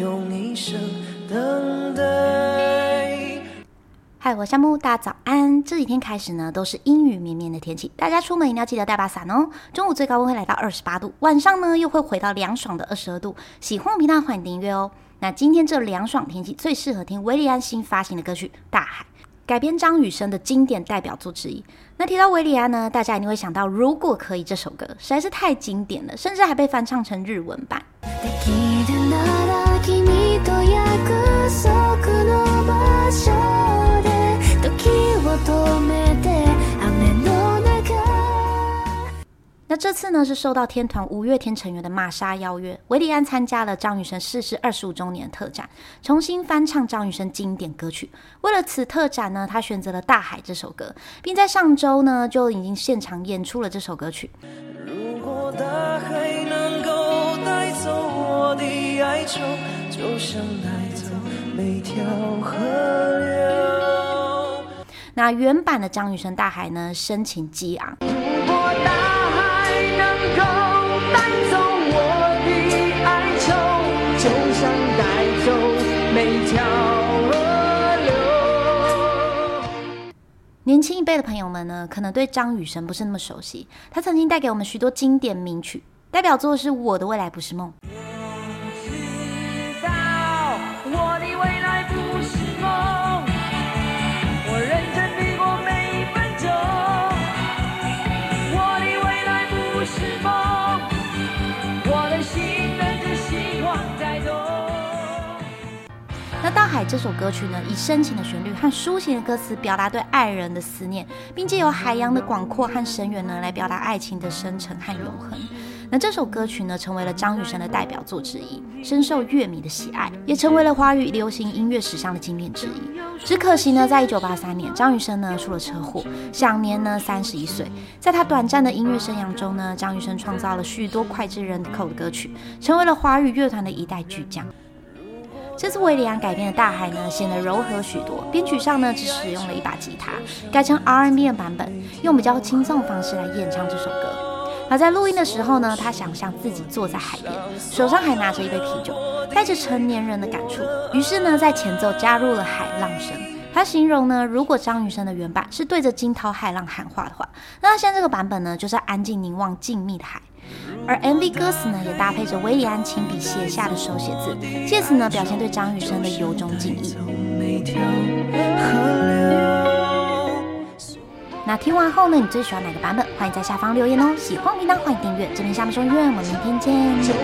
用一生等待。嗨，我夏木，大早安！这几天开始呢，都是阴雨绵绵的天气，大家出门一定要记得带把伞哦。中午最高温会来到二十八度，晚上呢又会回到凉爽的二十二度。喜欢我频道，欢迎订阅哦。那今天这凉爽天气最适合听维利安新发行的歌曲《大海》。改编张雨生的经典代表作之一。那提到维里安呢，大家一定会想到《如果可以》这首歌，实在是太经典了，甚至还被翻唱成日文版。这次呢，是受到天团五月天成员的玛莎邀约，维利安参加了张雨生逝世二十五周年特展，重新翻唱张雨生经典歌曲。为了此特展呢，他选择了《大海》这首歌，并在上周呢就已经现场演出了这首歌曲。如果大海能够带走我的哀愁，就像带走每条河流。那原版的张雨生《大海》呢，深情激昂。年轻一辈的朋友们呢，可能对张雨生不是那么熟悉。他曾经带给我们许多经典名曲，代表作是《我的未来不是梦》。那大海这首歌曲呢，以深情的旋律和抒情的歌词，表达对爱人的思念，并借由海洋的广阔和深远呢，来表达爱情的深沉和永恒。那这首歌曲呢，成为了张雨生的代表作之一，深受乐迷的喜爱，也成为了华语流行音乐史上的经典之一。只可惜呢，在一九八三年，张雨生呢出了车祸，享年呢三十一岁。在他短暂的音乐生涯中呢，张雨生创造了许多脍炙人口的歌曲，成为了华语乐团的一代巨匠。这次维里安改编的《大海》呢，显得柔和许多。编曲上呢，只使用了一把吉他，改成 R&B 的版本，用比较轻松的方式来演唱这首歌。而在录音的时候呢，他想象自己坐在海边，手上还拿着一杯啤酒，带着成年人的感触。于是呢，在前奏加入了海浪声。他形容呢，如果张雨生的原版是对着惊涛骇浪喊话的话，那他现在这个版本呢，就是安静凝望静谧的海。而 MV 歌词呢，也搭配着威廉安亲笔写下的手写字，借此呢表现对张雨生的由衷敬意。那听完后呢，你最喜欢哪个版本？欢迎在下方留言哦。喜欢频道欢迎订阅。这边下面说音乐，我们明天见。